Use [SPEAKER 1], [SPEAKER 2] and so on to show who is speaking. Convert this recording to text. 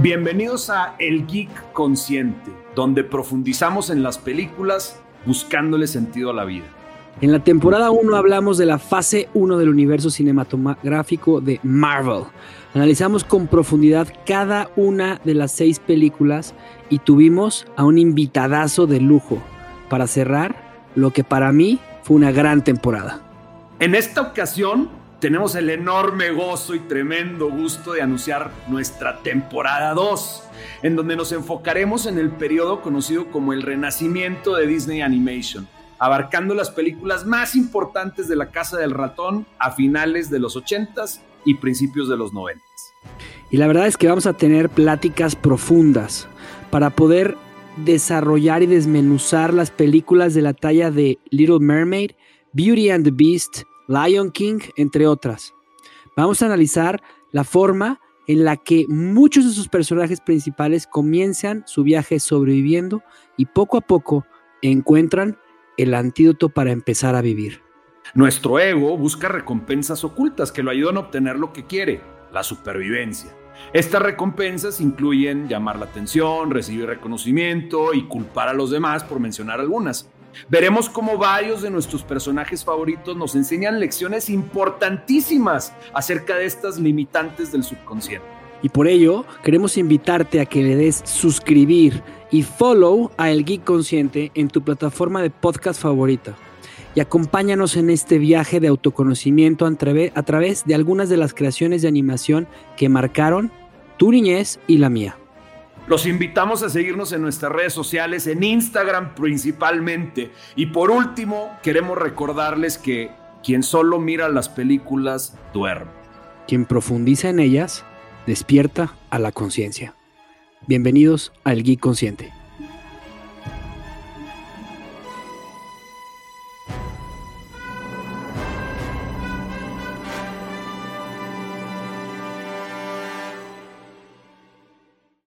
[SPEAKER 1] Bienvenidos a El Geek Consciente, donde profundizamos en las películas buscándole sentido a la vida.
[SPEAKER 2] En la temporada 1 hablamos de la fase 1 del universo cinematográfico de Marvel. Analizamos con profundidad cada una de las seis películas y tuvimos a un invitadazo de lujo para cerrar lo que para mí fue una gran temporada.
[SPEAKER 1] En esta ocasión tenemos el enorme gozo y tremendo gusto de anunciar nuestra temporada 2, en donde nos enfocaremos en el periodo conocido como el renacimiento de Disney Animation, abarcando las películas más importantes de la Casa del Ratón a finales de los 80s y principios de los 90s.
[SPEAKER 2] Y la verdad es que vamos a tener pláticas profundas para poder desarrollar y desmenuzar las películas de la talla de Little Mermaid, Beauty and the Beast, Lion King, entre otras. Vamos a analizar la forma en la que muchos de sus personajes principales comienzan su viaje sobreviviendo y poco a poco encuentran el antídoto para empezar a vivir.
[SPEAKER 1] Nuestro ego busca recompensas ocultas que lo ayudan a obtener lo que quiere, la supervivencia. Estas recompensas incluyen llamar la atención, recibir reconocimiento y culpar a los demás, por mencionar algunas. Veremos cómo varios de nuestros personajes favoritos nos enseñan lecciones importantísimas acerca de estas limitantes del subconsciente.
[SPEAKER 2] Y por ello, queremos invitarte a que le des suscribir y follow a El Geek Consciente en tu plataforma de podcast favorita. Y acompáñanos en este viaje de autoconocimiento a, través de algunas de las creaciones de animación que marcaron tu niñez y la mía.
[SPEAKER 1] Los invitamos a seguirnos en nuestras redes sociales, en Instagram principalmente. Y por último, queremos recordarles que quien solo mira las películas duerme.
[SPEAKER 2] Quien profundiza en ellas despierta a la conciencia. Bienvenidos al Geek Consciente.